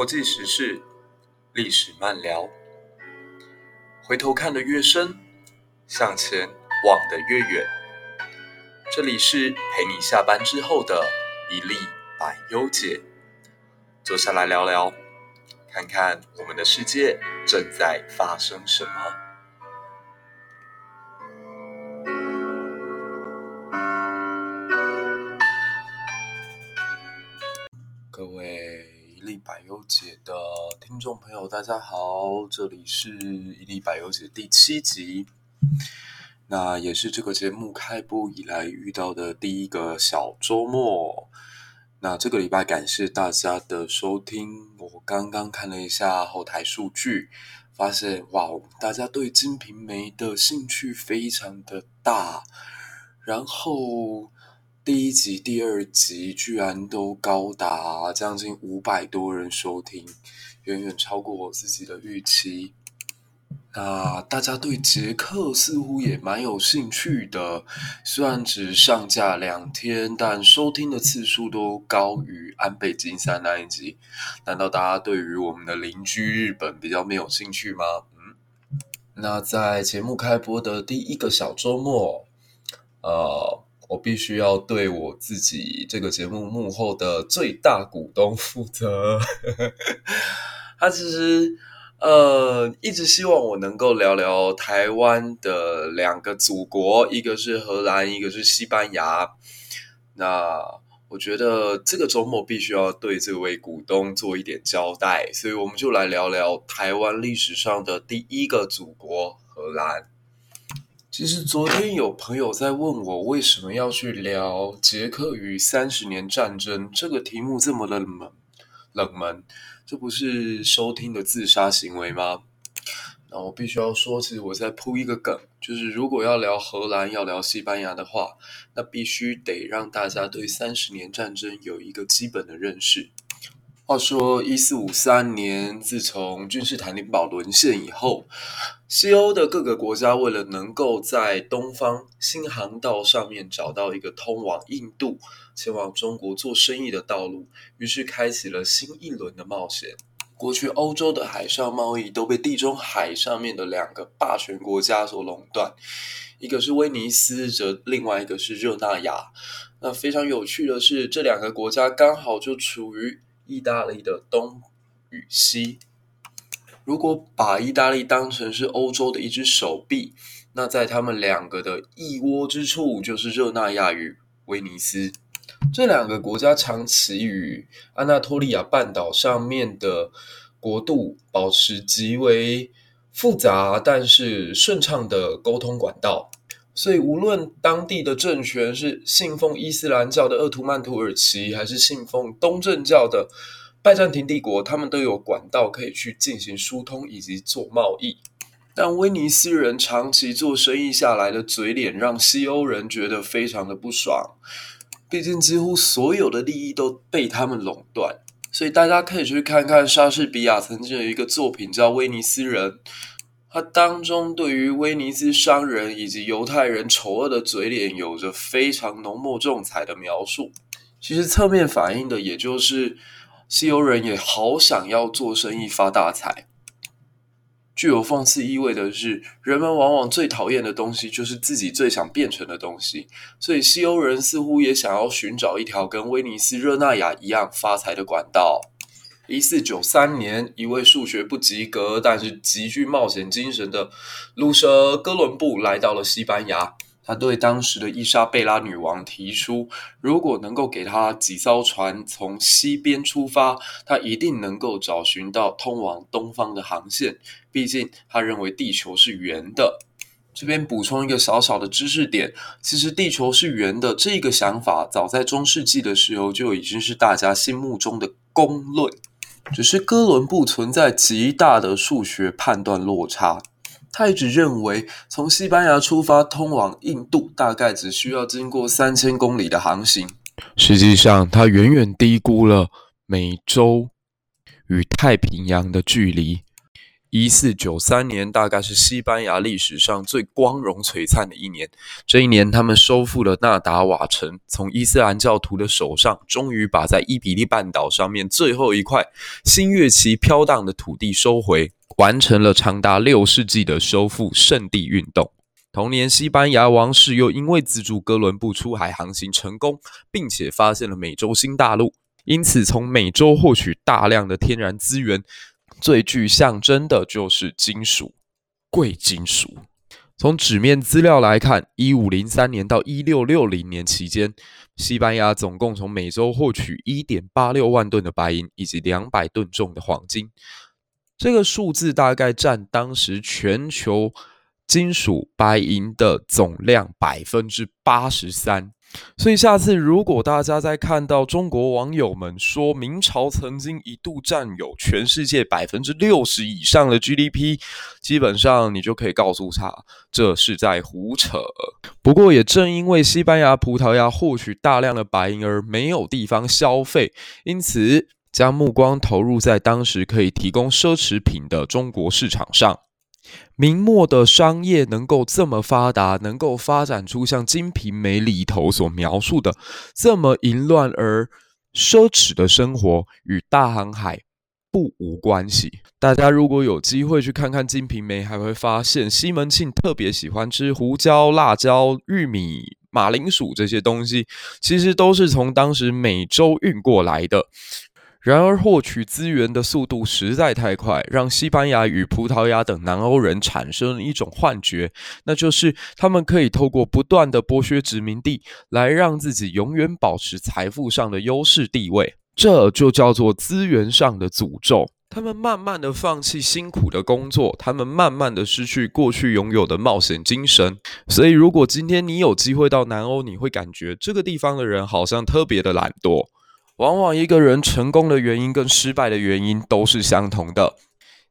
国际时事，历史漫聊。回头看得越深，向前望得越远。这里是陪你下班之后的一粒百忧解，坐下来聊聊，看看我们的世界正在发生什么。粒百忧解的听众朋友，大家好，这里是一粒百忧解第七集，那也是这个节目开播以来遇到的第一个小周末。那这个礼拜感谢大家的收听，我刚刚看了一下后台数据，发现哇，大家对《金瓶梅》的兴趣非常的大，然后。第一集、第二集居然都高达将近五百多人收听，远远超过我自己的预期。那大家对杰克似乎也蛮有兴趣的，虽然只上架两天，但收听的次数都高于安倍晋三那一集。难道大家对于我们的邻居日本比较没有兴趣吗？嗯，那在节目开播的第一个小周末，呃。我必须要对我自己这个节目幕后的最大股东负责。他其实呃一直希望我能够聊聊台湾的两个祖国，一个是荷兰，一个是西班牙。那我觉得这个周末必须要对这位股东做一点交代，所以我们就来聊聊台湾历史上的第一个祖国——荷兰。其实昨天有朋友在问我，为什么要去聊捷克与三十年战争这个题目这么冷门？冷门，这不是收听的自杀行为吗？那我必须要说，其实我在铺一个梗，就是如果要聊荷兰、要聊西班牙的话，那必须得让大家对三十年战争有一个基本的认识。话说，一四五三年，自从君士坦丁堡沦陷以后，西欧的各个国家为了能够在东方新航道上面找到一个通往印度、前往中国做生意的道路，于是开启了新一轮的冒险。过去欧洲的海上贸易都被地中海上面的两个霸权国家所垄断，一个是威尼斯，则另外一个是热那亚。那非常有趣的是，这两个国家刚好就处于意大利的东与西，如果把意大利当成是欧洲的一只手臂，那在他们两个的一窝之处，就是热那亚与威尼斯。这两个国家长期与安纳托利亚半岛上面的国度保持极为复杂但是顺畅的沟通管道。所以，无论当地的政权是信奉伊斯兰教的鄂图曼土耳其，还是信奉东正教的拜占庭帝国，他们都有管道可以去进行疏通以及做贸易。但威尼斯人长期做生意下来的嘴脸，让西欧人觉得非常的不爽。毕竟，几乎所有的利益都被他们垄断。所以，大家可以去看看莎士比亚曾经有一个作品叫《威尼斯人》。它当中对于威尼斯商人以及犹太人丑恶的嘴脸有着非常浓墨重彩的描述。其实侧面反映的，也就是西欧人也好想要做生意发大财。具有讽刺意味的是，人们往往最讨厌的东西，就是自己最想变成的东西。所以西欧人似乎也想要寻找一条跟威尼斯、热那亚一样发财的管道。一四九三年，一位数学不及格，但是极具冒险精神的鲁舍哥伦布来到了西班牙。他对当时的伊莎贝拉女王提出，如果能够给他几艘船从西边出发，他一定能够找寻到通往东方的航线。毕竟，他认为地球是圆的。这边补充一个小小的知识点：其实地球是圆的这个想法，早在中世纪的时候就已经是大家心目中的公论。只是哥伦布存在极大的数学判断落差，他一直认为从西班牙出发通往印度大概只需要经过三千公里的航行，实际上他远远低估了美洲与太平洋的距离。一四九三年大概是西班牙历史上最光荣璀璨的一年。这一年，他们收复了纳达瓦城，从伊斯兰教徒的手上，终于把在伊比利半岛上面最后一块新月旗飘荡的土地收回，完成了长达六世纪的收复圣地运动。同年，西班牙王室又因为资助哥伦布出海航行成功，并且发现了美洲新大陆，因此从美洲获取大量的天然资源。最具象征的就是金属，贵金属。从纸面资料来看，一五零三年到一六六零年期间，西班牙总共从美洲获取一点八六万吨的白银以及两百吨重的黄金。这个数字大概占当时全球金属白银的总量百分之八十三。所以下次如果大家再看到中国网友们说明朝曾经一度占有全世界百分之六十以上的 GDP，基本上你就可以告诉他这是在胡扯。不过也正因为西班牙、葡萄牙获取大量的白银而没有地方消费，因此将目光投入在当时可以提供奢侈品的中国市场上。明末的商业能够这么发达，能够发展出像《金瓶梅》里头所描述的这么淫乱而奢侈的生活，与大航海不无关系。大家如果有机会去看看《金瓶梅》，还会发现西门庆特别喜欢吃胡椒、辣椒、玉米、马铃薯这些东西，其实都是从当时美洲运过来的。然而，获取资源的速度实在太快，让西班牙与葡萄牙等南欧人产生了一种幻觉，那就是他们可以透过不断的剥削殖民地，来让自己永远保持财富上的优势地位。这就叫做资源上的诅咒。他们慢慢的放弃辛苦的工作，他们慢慢的失去过去拥有的冒险精神。所以，如果今天你有机会到南欧，你会感觉这个地方的人好像特别的懒惰。往往一个人成功的原因跟失败的原因都是相同的。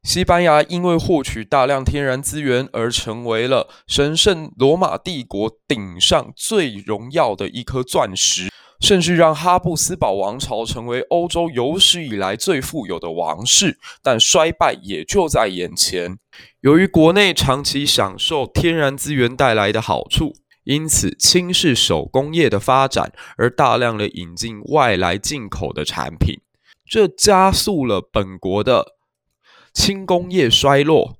西班牙因为获取大量天然资源而成为了神圣罗马帝国顶上最荣耀的一颗钻石，甚至让哈布斯堡王朝成为欧洲有史以来最富有的王室。但衰败也就在眼前。由于国内长期享受天然资源带来的好处。因此，轻视手工业的发展，而大量的引进外来进口的产品，这加速了本国的轻工业衰落。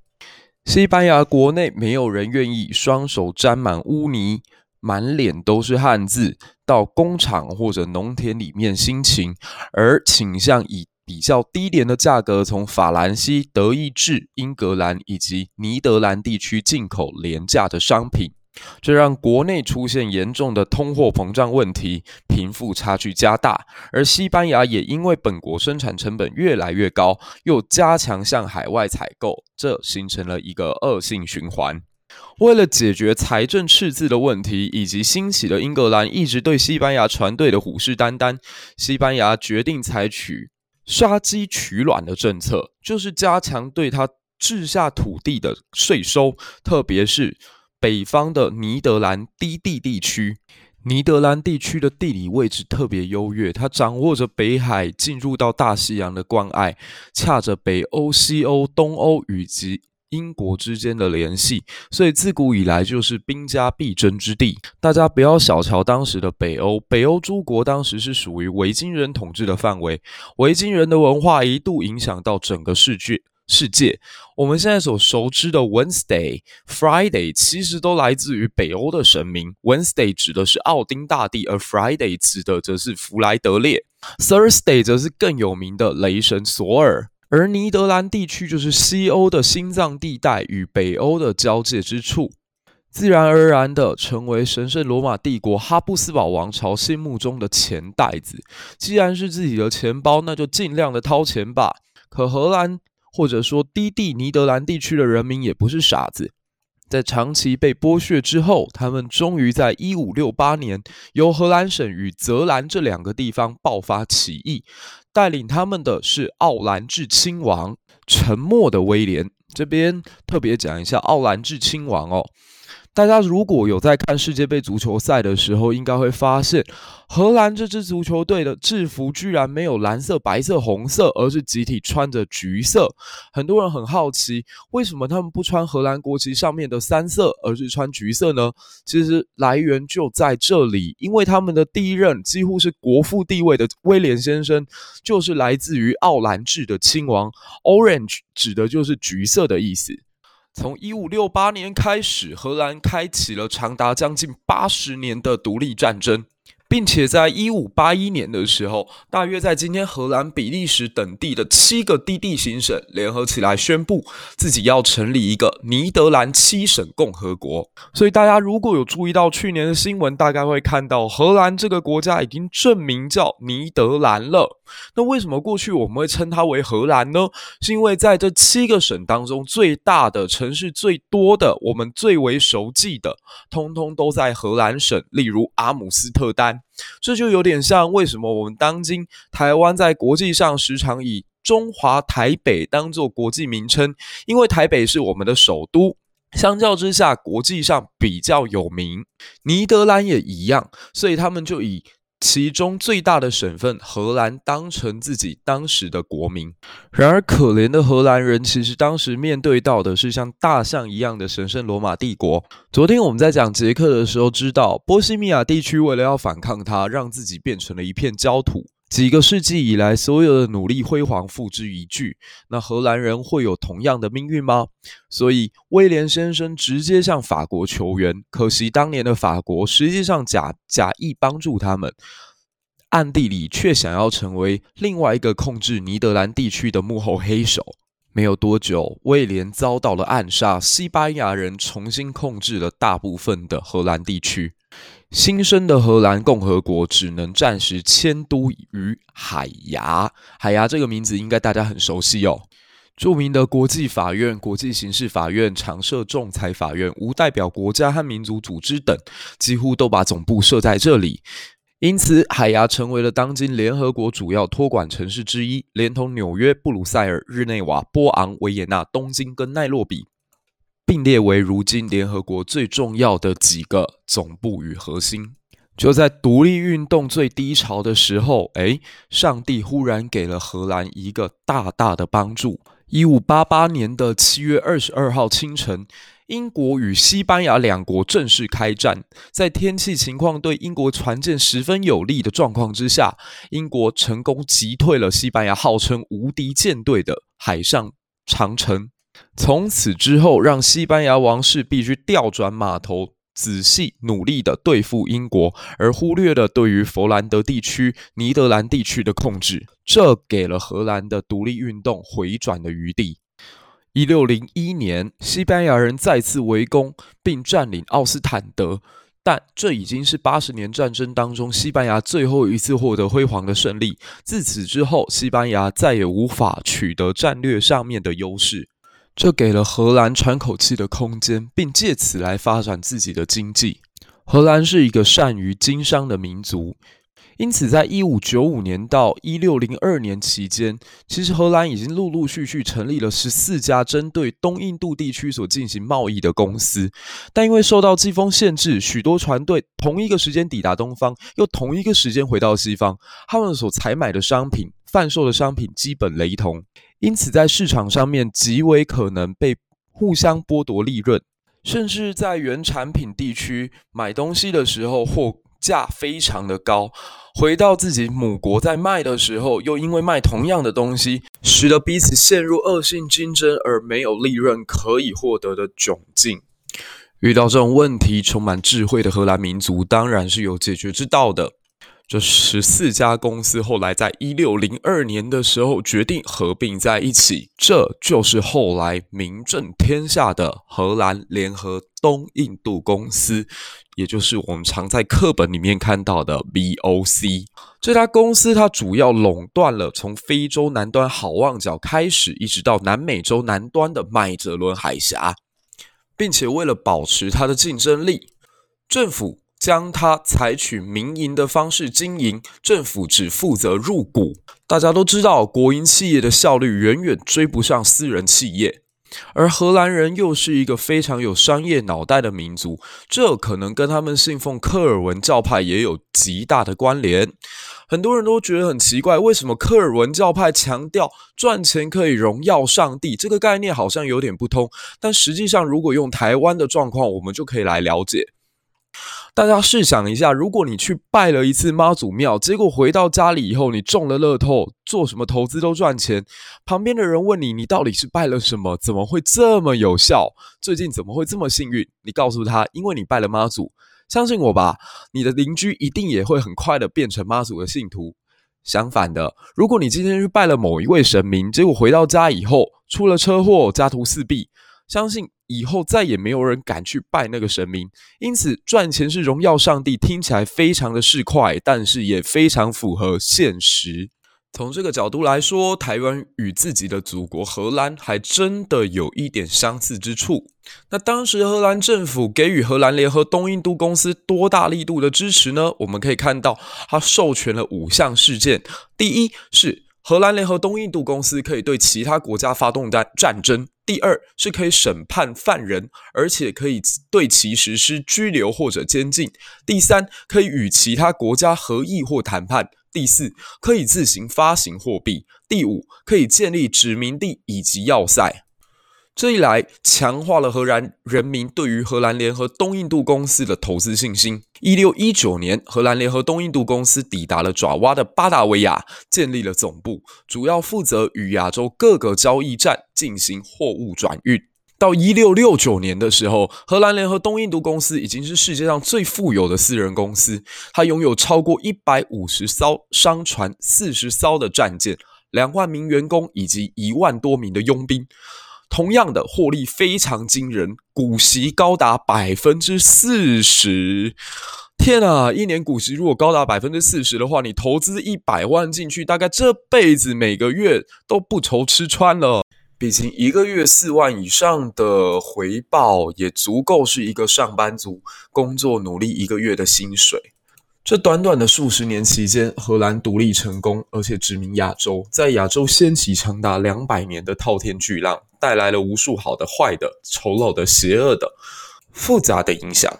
西班牙国内没有人愿意双手沾满污泥、满脸都是汗渍，到工厂或者农田里面辛勤，而倾向以比较低廉的价格从法兰西、德意志、英格兰以及尼德兰地区进口廉价的商品。这让国内出现严重的通货膨胀问题，贫富差距加大，而西班牙也因为本国生产成本越来越高，又加强向海外采购，这形成了一个恶性循环。为了解决财政赤字的问题，以及兴起的英格兰一直对西班牙船队的虎视眈眈，西班牙决定采取杀鸡取卵的政策，就是加强对他治下土地的税收，特别是。北方的尼德兰低地地区，尼德兰地区的地理位置特别优越，它掌握着北海进入到大西洋的关隘，恰着北欧、西欧、东欧以及英国之间的联系，所以自古以来就是兵家必争之地。大家不要小瞧当时的北欧，北欧诸国当时是属于维京人统治的范围，维京人的文化一度影响到整个世界。世界，我们现在所熟知的 Wednesday、Friday 其实都来自于北欧的神明。Wednesday 指的是奥丁大帝，而 Friday 指的则是弗莱德烈。Thursday 则是更有名的雷神索尔。而尼德兰地区就是西欧的心脏地带与北欧的交界之处，自然而然的成为神圣罗马帝国哈布斯堡王朝心目中的钱袋子。既然是自己的钱包，那就尽量的掏钱吧。可荷兰。或者说，低地尼德兰地区的人民也不是傻子，在长期被剥削之后，他们终于在一五六八年，由荷兰省与泽兰这两个地方爆发起义，带领他们的是奥兰治亲王，沉默的威廉。这边特别讲一下奥兰治亲王哦，大家如果有在看世界杯足球赛的时候，应该会发现，荷兰这支足球队的制服居然没有蓝色、白色、红色，而是集体穿着橘色。很多人很好奇，为什么他们不穿荷兰国旗上面的三色，而是穿橘色呢？其实来源就在这里，因为他们的第一任几乎是国父地位的威廉先生，就是来自于奥兰治的亲王。Orange 指的就是橘色的意思。从一五六八年开始，荷兰开启了长达将近八十年的独立战争。并且在一五八一年的时候，大约在今天荷兰、比利时等地的七个低地行省联合起来，宣布自己要成立一个尼德兰七省共和国。所以大家如果有注意到去年的新闻，大概会看到荷兰这个国家已经正名叫尼德兰了。那为什么过去我们会称它为荷兰呢？是因为在这七个省当中，最大的城市最多的，我们最为熟记的，通通都在荷兰省，例如阿姆斯特丹。这就有点像为什么我们当今台湾在国际上时常以中华台北当做国际名称，因为台北是我们的首都，相较之下国际上比较有名。尼德兰也一样，所以他们就以。其中最大的省份荷兰当成自己当时的国民，然而可怜的荷兰人其实当时面对到的是像大象一样的神圣罗马帝国。昨天我们在讲捷克的时候，知道波西米亚地区为了要反抗它，让自己变成了一片焦土。几个世纪以来，所有的努力辉煌付之一炬。那荷兰人会有同样的命运吗？所以威廉先生直接向法国求援。可惜当年的法国实际上假假意帮助他们，暗地里却想要成为另外一个控制尼德兰地区的幕后黑手。没有多久，威廉遭到了暗杀，西班牙人重新控制了大部分的荷兰地区。新生的荷兰共和国只能暂时迁都于海牙。海牙这个名字应该大家很熟悉哦。著名的国际法院、国际刑事法院、常设仲裁法院、无代表国家和民族组织等，几乎都把总部设在这里。因此，海牙成为了当今联合国主要托管城市之一，连同纽约、布鲁塞尔、日内瓦、波昂、维也纳、东京跟奈洛比。并列为如今联合国最重要的几个总部与核心。就在独立运动最低潮的时候，诶，上帝忽然给了荷兰一个大大的帮助。一五八八年的七月二十二号清晨，英国与西班牙两国正式开战。在天气情况对英国船舰十分有利的状况之下，英国成功击退了西班牙号称无敌舰队的海上长城。从此之后，让西班牙王室必须调转马头，仔细努力地对付英国，而忽略了对于佛兰德地区、尼德兰地区的控制，这给了荷兰的独立运动回转的余地。一六零一年，西班牙人再次围攻并占领奥斯坦德，但这已经是八十年战争当中西班牙最后一次获得辉煌的胜利。自此之后，西班牙再也无法取得战略上面的优势。这给了荷兰喘口气的空间，并借此来发展自己的经济。荷兰是一个善于经商的民族，因此在一五九五年到一六零二年期间，其实荷兰已经陆陆续续成立了十四家针对东印度地区所进行贸易的公司。但因为受到季风限制，许多船队同一个时间抵达东方，又同一个时间回到西方，他们所采买的商品、贩售的商品基本雷同。因此，在市场上面极为可能被互相剥夺利润，甚至在原产品地区买东西的时候货价非常的高，回到自己母国在卖的时候，又因为卖同样的东西，使得彼此陷入恶性竞争而没有利润可以获得的窘境。遇到这种问题，充满智慧的荷兰民族当然是有解决之道的。这十四家公司后来在一六零二年的时候决定合并在一起，这就是后来名震天下的荷兰联合东印度公司，也就是我们常在课本里面看到的 VOC。这家公司它主要垄断了从非洲南端好望角开始，一直到南美洲南端的麦哲伦海峡，并且为了保持它的竞争力，政府。将它采取民营的方式经营，政府只负责入股。大家都知道，国营企业的效率远远追不上私人企业。而荷兰人又是一个非常有商业脑袋的民族，这可能跟他们信奉科尔文教派也有极大的关联。很多人都觉得很奇怪，为什么科尔文教派强调赚钱可以荣耀上帝？这个概念好像有点不通。但实际上，如果用台湾的状况，我们就可以来了解。大家试想一下，如果你去拜了一次妈祖庙，结果回到家里以后，你中了乐透，做什么投资都赚钱。旁边的人问你，你到底是拜了什么？怎么会这么有效？最近怎么会这么幸运？你告诉他，因为你拜了妈祖。相信我吧，你的邻居一定也会很快的变成妈祖的信徒。相反的，如果你今天去拜了某一位神明，结果回到家以后出了车祸，家徒四壁，相信。以后再也没有人敢去拜那个神明，因此赚钱是荣耀上帝，听起来非常的市侩，但是也非常符合现实。从这个角度来说，台湾与自己的祖国荷兰还真的有一点相似之处。那当时荷兰政府给予荷兰联合东印度公司多大力度的支持呢？我们可以看到，它授权了五项事件。第一是荷兰联合东印度公司可以对其他国家发动战战争。第二是可以审判犯人，而且可以对其实施拘留或者监禁。第三，可以与其他国家合议或谈判。第四，可以自行发行货币。第五，可以建立殖民地以及要塞。这一来，强化了荷兰人民对于荷兰联合东印度公司的投资信心。一六一九年，荷兰联合东印度公司抵达了爪哇的巴达维亚，建立了总部，主要负责与亚洲各个交易站进行货物转运。到一六六九年的时候，荷兰联合东印度公司已经是世界上最富有的私人公司，它拥有超过一百五十艘商船、四十艘的战舰、两万名员工以及一万多名的佣兵。同样的获利非常惊人，股息高达百分之四十。天啊，一年股息如果高达百分之四十的话，你投资一百万进去，大概这辈子每个月都不愁吃穿了。毕竟一个月四万以上的回报，也足够是一个上班族工作努力一个月的薪水。这短短的数十年期间，荷兰独立成功，而且殖民亚洲，在亚洲掀起长达两百年的滔天巨浪，带来了无数好的、坏的、丑陋的、邪恶的、复杂的影响。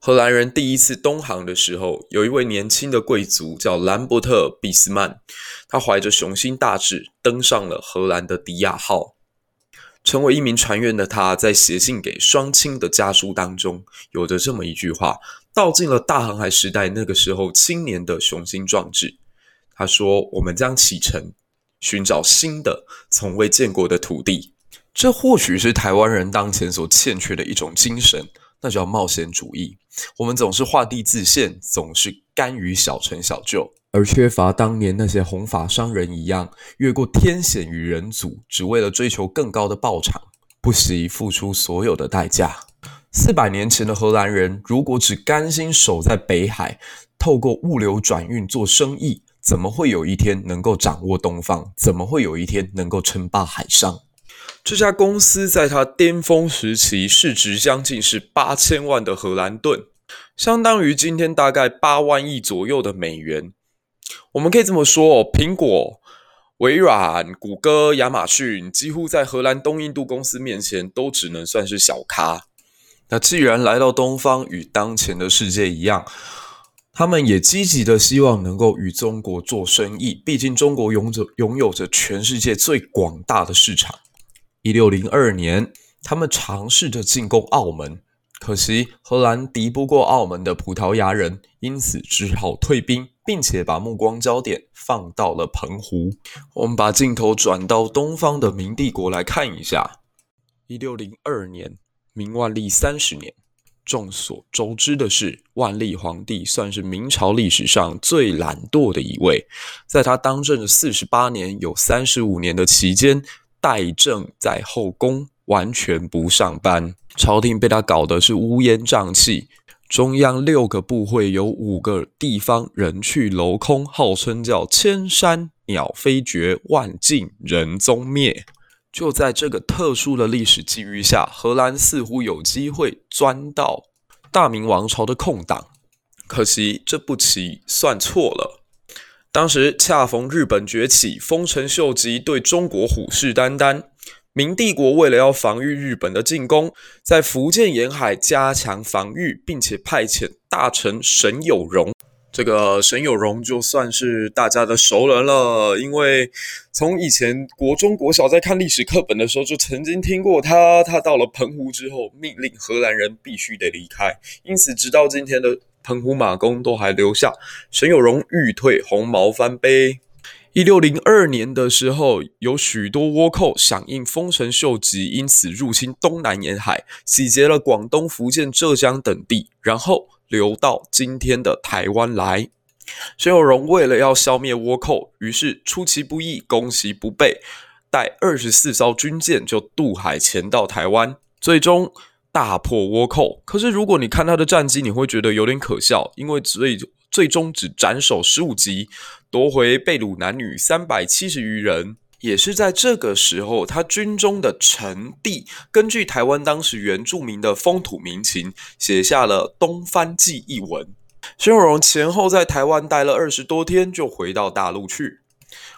荷兰人第一次东航的时候，有一位年轻的贵族叫兰伯特·俾斯曼，他怀着雄心大志登上了荷兰的迪亚号。成为一名船员的他，在写信给双亲的家书当中，有着这么一句话，道尽了大航海时代那个时候青年的雄心壮志。他说：“我们将启程，寻找新的、从未见过的土地。”这或许是台湾人当前所欠缺的一种精神，那叫冒险主义。我们总是画地自限，总是甘于小成小就。而缺乏当年那些红发商人一样，越过天险与人阻，只为了追求更高的报偿，不惜付出所有的代价。四百年前的荷兰人，如果只甘心守在北海，透过物流转运做生意，怎么会有一天能够掌握东方？怎么会有一天能够称霸海上？这家公司在它巅峰时期，市值将近是八千万的荷兰盾，相当于今天大概八万亿左右的美元。我们可以这么说哦，苹果、微软、谷歌、亚马逊，几乎在荷兰东印度公司面前都只能算是小咖。那既然来到东方，与当前的世界一样，他们也积极的希望能够与中国做生意。毕竟中国拥着拥有着全世界最广大的市场。一六零二年，他们尝试着进攻澳门。可惜荷兰敌不过澳门的葡萄牙人，因此只好退兵，并且把目光焦点放到了澎湖。我们把镜头转到东方的明帝国来看一下。一六零二年，明万历三十年。众所周知的是，万历皇帝算是明朝历史上最懒惰的一位。在他当政的四十八年，有三十五年的期间，代政在后宫，完全不上班。朝廷被他搞得是乌烟瘴气，中央六个部会有五个地方人去楼空，号称叫千山鸟飞绝，万径人踪灭。就在这个特殊的历史机遇下，荷兰似乎有机会钻到大明王朝的空档，可惜这步棋算错了。当时恰逢日本崛起，丰臣秀吉对中国虎视眈眈。明帝国为了要防御日本的进攻，在福建沿海加强防御，并且派遣大臣沈有容。这个沈有容就算是大家的熟人了，因为从以前国中、国小在看历史课本的时候，就曾经听过他。他到了澎湖之后，命令荷兰人必须得离开，因此直到今天的澎湖马公都还留下沈有容欲退红毛翻碑。一六零二年的时候，有许多倭寇响应丰臣秀吉，因此入侵东南沿海，洗劫了广东、福建、浙江等地，然后流到今天的台湾来。沈有容为了要消灭倭寇，于是出其不意、攻其不备，带二十四艘军舰就渡海潜到台湾，最终大破倭寇。可是如果你看他的战绩，你会觉得有点可笑，因为最最终只斩首十五级。夺回被掳男女三百七十余人，也是在这个时候，他军中的臣弟根据台湾当时原住民的风土民情，写下了《东番记》一文。沈有容前后在台湾待了二十多天，就回到大陆去。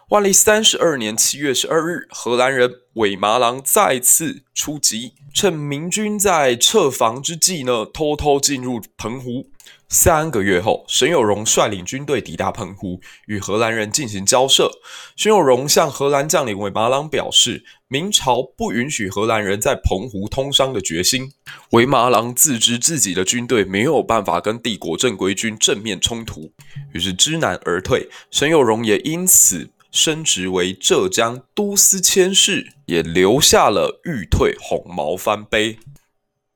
万历三十二年七月十二日，荷兰人韦麻郎再次出击，趁明军在撤防之际呢，偷偷进入澎湖。三个月后，沈有容率领军队抵达澎湖，与荷兰人进行交涉。沈有容向荷兰将领韦马郎表示，明朝不允许荷兰人在澎湖通商的决心。韦马郎自知自己的军队没有办法跟帝国正规军正面冲突，于是知难而退。沈有容也因此升职为浙江都司佥事，也留下了欲退红毛帆碑。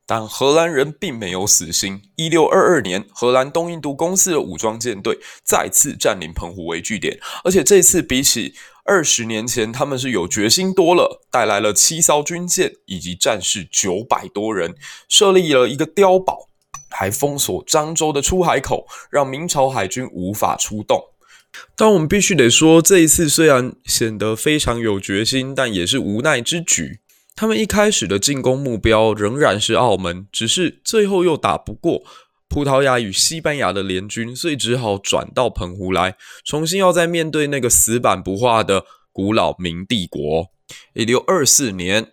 但荷兰人并没有死心。一六二二年，荷兰东印度公司的武装舰队再次占领澎湖为据点，而且这次比起二十年前，他们是有决心多了，带来了七艘军舰以及战士九百多人，设立了一个碉堡，还封锁漳州的出海口，让明朝海军无法出动。但我们必须得说，这一次虽然显得非常有决心，但也是无奈之举。他们一开始的进攻目标仍然是澳门，只是最后又打不过葡萄牙与西班牙的联军，所以只好转到澎湖来，重新要再面对那个死板不化的古老明帝国。一六二四年，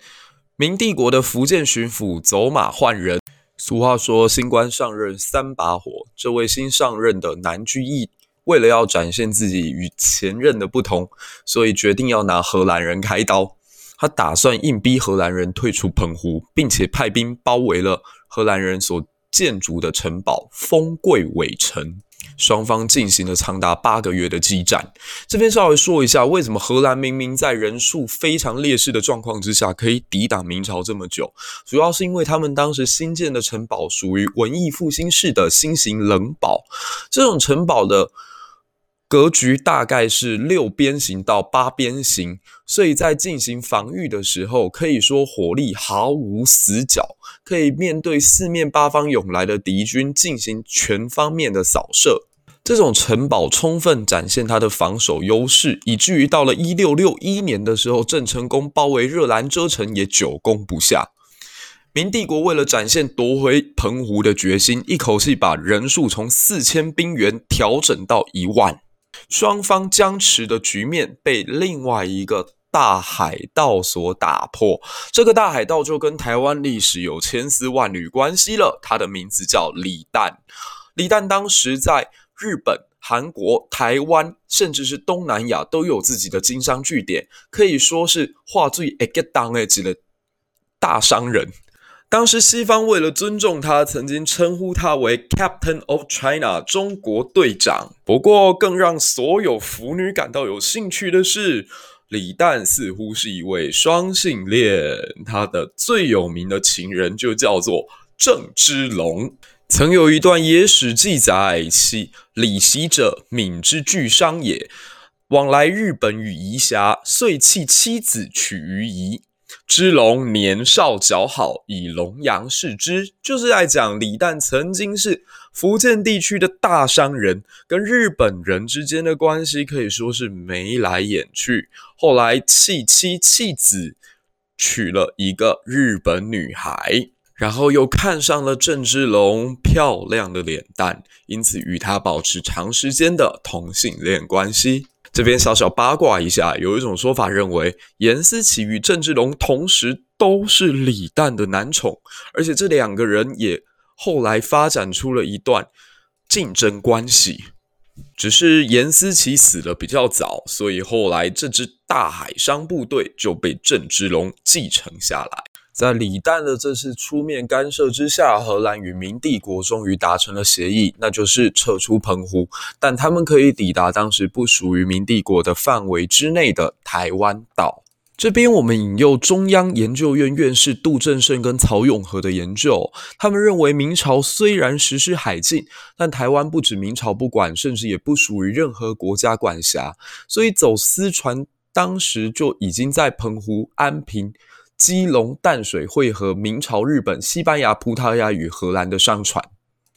明帝国的福建巡抚走马换人，俗话说“新官上任三把火”，这位新上任的南居易为了要展现自己与前任的不同，所以决定要拿荷兰人开刀。他打算硬逼荷兰人退出澎湖，并且派兵包围了荷兰人所建筑的城堡丰贵伟城。双方进行了长达八个月的激战。这边稍微说一下，为什么荷兰明明在人数非常劣势的状况之下，可以抵挡明朝这么久？主要是因为他们当时新建的城堡属于文艺复兴式的新型冷堡，这种城堡的。格局大概是六边形到八边形，所以在进行防御的时候，可以说火力毫无死角，可以面对四面八方涌来的敌军进行全方面的扫射。这种城堡充分展现它的防守优势，以至于到了一六六一年的时候，郑成功包围热兰遮城也久攻不下。明帝国为了展现夺回澎湖的决心，一口气把人数从四千兵员调整到一万。双方僵持的局面被另外一个大海盗所打破。这个大海盗就跟台湾历史有千丝万缕关系了。他的名字叫李旦。李旦当时在日本、韩国、台湾，甚至是东南亚都有自己的经商据点，可以说是话最会讲的一个大商人。当时西方为了尊重他，曾经称呼他为 Captain of China，中国队长。不过，更让所有腐女感到有兴趣的是，李旦似乎是一位双性恋。他的最有名的情人就叫做郑芝龙。曾有一段野史记载：其李袭者，闽之巨商也，往来日本与夷狭，遂弃妻子娶于夷。之龙年少姣好，以龙阳视之，就是在讲李旦曾经是福建地区的大商人，跟日本人之间的关系可以说是眉来眼去。后来弃妻弃子，娶了一个日本女孩，然后又看上了郑芝龙漂亮的脸蛋，因此与他保持长时间的同性恋关系。这边小小八卦一下，有一种说法认为，颜思齐与郑芝龙同时都是李诞的男宠，而且这两个人也后来发展出了一段竞争关系。只是颜思齐死的比较早，所以后来这支大海商部队就被郑芝龙继承下来。在李旦的这次出面干涉之下，荷兰与明帝国终于达成了协议，那就是撤出澎湖，但他们可以抵达当时不属于明帝国的范围之内的台湾岛。这边我们引用中央研究院院士杜正胜跟曹永和的研究，他们认为明朝虽然实施海禁，但台湾不止明朝不管，甚至也不属于任何国家管辖，所以走私船当时就已经在澎湖、安平。基隆淡水汇合明朝、日本、西班牙、葡萄牙与荷兰的商船。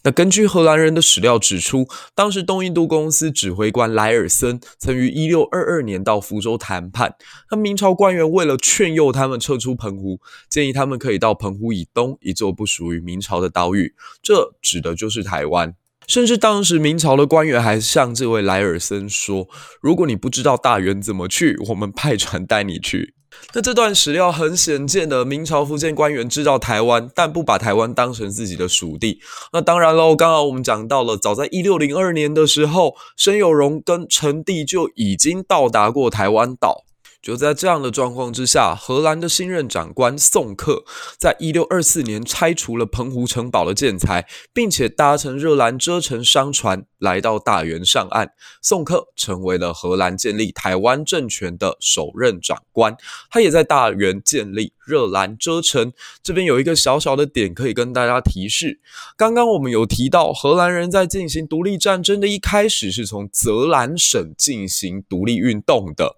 那根据荷兰人的史料指出，当时东印度公司指挥官莱尔森曾于一六二二年到福州谈判。那明朝官员为了劝诱他们撤出澎湖，建议他们可以到澎湖以东一座不属于明朝的岛屿，这指的就是台湾。甚至当时明朝的官员还向这位莱尔森说：“如果你不知道大员怎么去，我们派船带你去。”那这段史料很显见的，明朝福建官员知道台湾，但不把台湾当成自己的属地。那当然喽，刚刚我们讲到了，早在一六零二年的时候，申有荣跟陈帝就已经到达过台湾岛。就在这样的状况之下，荷兰的新任长官宋克在一六二四年拆除了澎湖城堡的建材，并且搭乘热兰遮城商船来到大员上岸。宋克成为了荷兰建立台湾政权的首任长官，他也在大员建立热兰遮城。这边有一个小小的点可以跟大家提示：刚刚我们有提到，荷兰人在进行独立战争的一开始是从泽兰省进行独立运动的。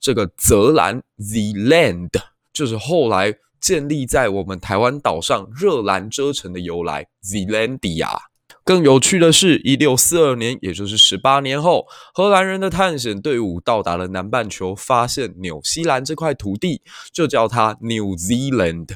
这个泽兰 Zeeland 就是后来建立在我们台湾岛上热兰遮城的由来 Zeelandia。更有趣的是，一六四二年，也就是十八年后，荷兰人的探险队伍到达了南半球，发现纽西兰这块土地，就叫它 New Zealand。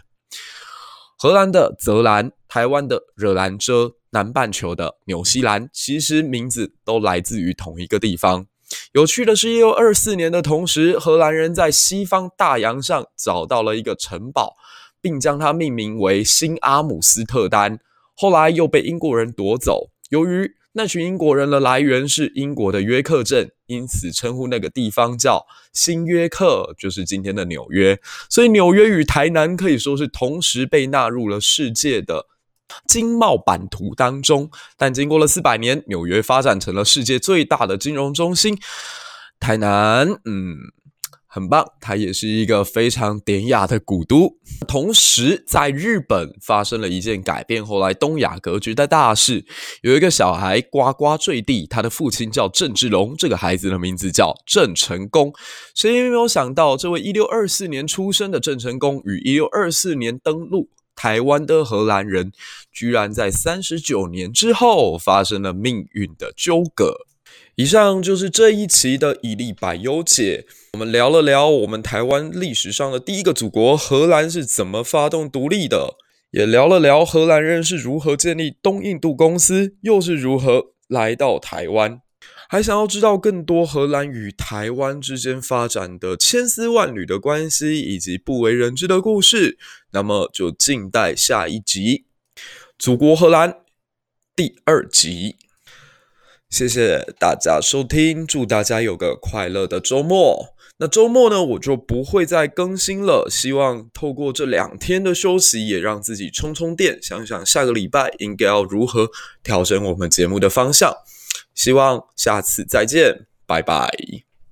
荷兰的泽兰，台湾的热兰遮，南半球的纽西兰，其实名字都来自于同一个地方。有趣的是，一六二四年的同时，荷兰人在西方大洋上找到了一个城堡，并将它命名为新阿姆斯特丹。后来又被英国人夺走。由于那群英国人的来源是英国的约克镇，因此称呼那个地方叫新约克，就是今天的纽约。所以，纽约与台南可以说是同时被纳入了世界的经贸版图当中，但经过了四百年，纽约发展成了世界最大的金融中心。台南，嗯，很棒，它也是一个非常典雅的古都。同时，在日本发生了一件改变后来东亚格局的大事，有一个小孩呱呱坠地，他的父亲叫郑芝龙，这个孩子的名字叫郑成功。谁也没有想到，这位一六二四年出生的郑成功与一六二四年登陆。台湾的荷兰人居然在三十九年之后发生了命运的纠葛。以上就是这一期的以利百忧解，我们聊了聊我们台湾历史上的第一个祖国荷兰是怎么发动独立的，也聊了聊荷兰人是如何建立东印度公司，又是如何来到台湾。还想要知道更多荷兰与台湾之间发展的千丝万缕的关系，以及不为人知的故事，那么就静待下一集《祖国荷兰》第二集。谢谢大家收听，祝大家有个快乐的周末。那周末呢，我就不会再更新了。希望透过这两天的休息，也让自己充充电，想想下个礼拜应该要如何调整我们节目的方向。希望下次再见，拜拜。